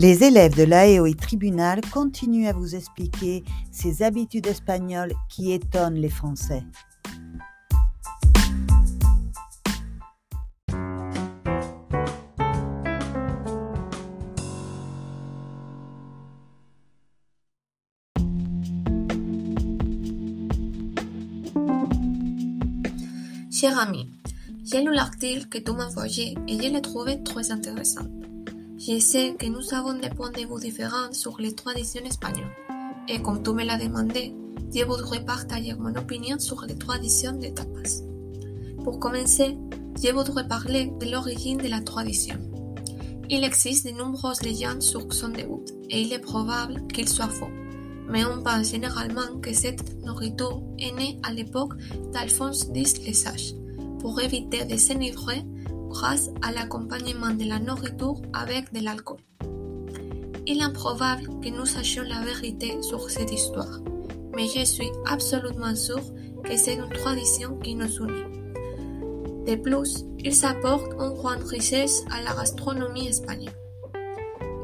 Les élèves de l'AEOI Tribunal continuent à vous expliquer ces habitudes espagnoles qui étonnent les Français. Cher ami, j'ai lu l'article que tu m'as envoyé et je l'ai trouvé très intéressant. Je sais que nous avons des points de vue différents sur les traditions espagnoles. Et comme tu me l'as demandé, je voudrais partager mon opinion sur les traditions des tapas. Pour commencer, je voudrais parler de l'origine de la tradition. Il existe de nombreuses légendes sur son début, et il est probable qu'il soit faux. Mais on pense généralement que cette nourriture est née à l'époque d'Alphonse X le Sage, pour éviter de s'enivrer grâce à l'accompagnement de la nourriture avec de l'alcool. Il est probable que nous sachions la vérité sur cette histoire, mais je suis absolument sûr que c'est une tradition qui nous unit. De plus, il apporte une grande richesse à la gastronomie espagnole.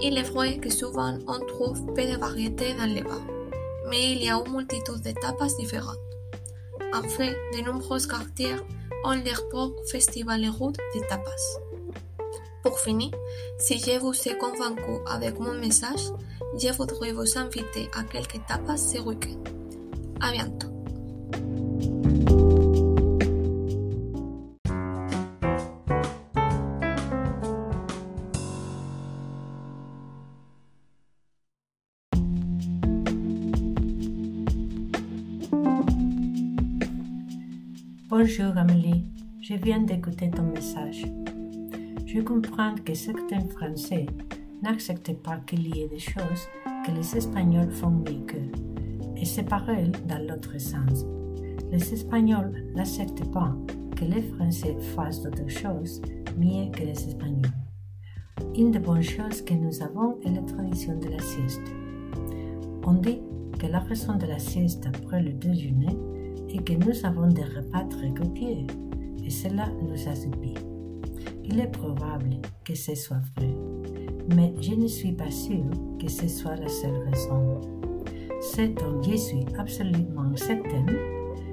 Il est vrai que souvent on trouve peu de variétés dans les bars, mais il y a une multitude d'étapes différentes. En fait, de nombreux quartiers Olderborg Festival et Route de Tapas. Pour finir, si je vous ai convaincu avec mon message, je voudrais vous inviter à quelques tapas ce week-end. À bientôt. Bonjour Amélie, je viens d'écouter ton message. Je comprends que certains Français n'acceptent pas qu'il y ait des choses que les Espagnols font mieux qu'eux. Et c'est pareil dans l'autre sens. Les Espagnols n'acceptent pas que les Français fassent d'autres choses mieux que les Espagnols. Une des bonnes choses que nous avons est la tradition de la sieste. On dit que la raison de la sieste après le déjeuner et que nous avons des repas très copieux, et cela nous assoupit. Il est probable que ce soit vrai, mais je ne suis pas sûre que ce soit la seule raison. Ce dont je suis absolument certaine,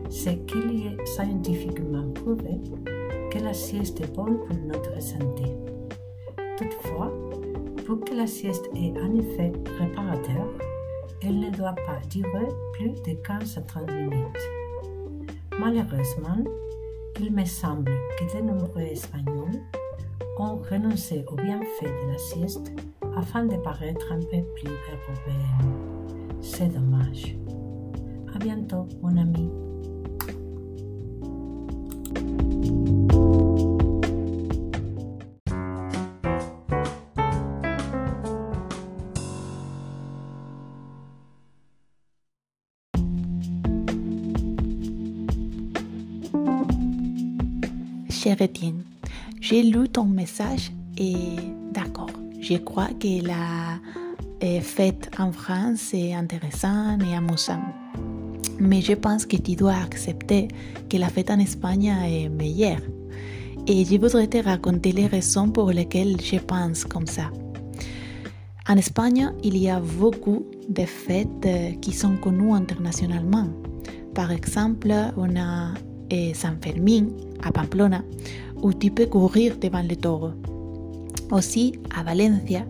c'est qu'il est scientifiquement prouvé que la sieste est bonne pour notre santé. Toutefois, pour que la sieste ait un effet réparateur, elle ne doit pas durer plus de 15 à 30 minutes. Malheureusement, il me semble que de nombreux Espagnols ont renoncé au bienfait de la sieste afin de paraître un peu plus européens. C'est dommage. À bientôt, mon ami. Cher Étienne, j'ai lu ton message et d'accord, je crois que la euh, fête en France est intéressante et amusante. Mais je pense que tu dois accepter que la fête en Espagne est meilleure. Et je voudrais te raconter les raisons pour lesquelles je pense comme ça. En Espagne, il y a beaucoup de fêtes euh, qui sont connues internationalement. Par exemple, on a eh, San Fermín à Pamplona, où tu peux courir devant les taureaux. Aussi, à Valencia,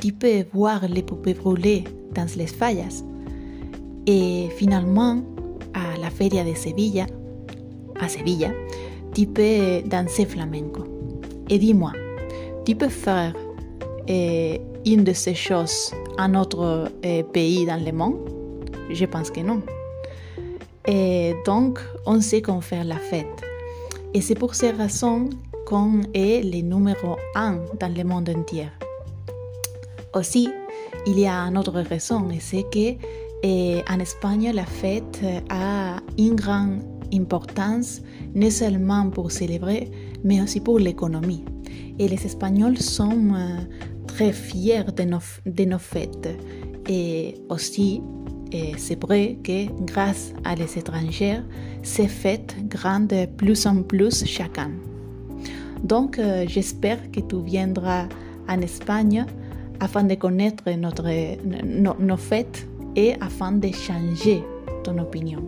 tu peux voir les poupées brûlées dans les fallas. Et finalement, à la Feria de Sevilla, à Sevilla, tu peux danser flamenco. Et dis-moi, tu peux faire une de ces choses en autre eh, pays dans le monde? Je pense que non. Et donc, on sait qu'on fait la fête. Et c'est pour ces raisons qu'on est le numéro un dans le monde entier. Aussi, il y a une autre raison, et c'est que eh, en Espagne, la fête a une grande importance, non seulement pour célébrer, mais aussi pour l'économie. Et les Espagnols sont euh, très fiers de nos, de nos fêtes. Et aussi, et c'est vrai que grâce à les étrangers, ces fêtes grandent de plus en plus chacun. Donc, euh, j'espère que tu viendras en Espagne afin de connaître notre, nos, faits et afin de changer ton opinion.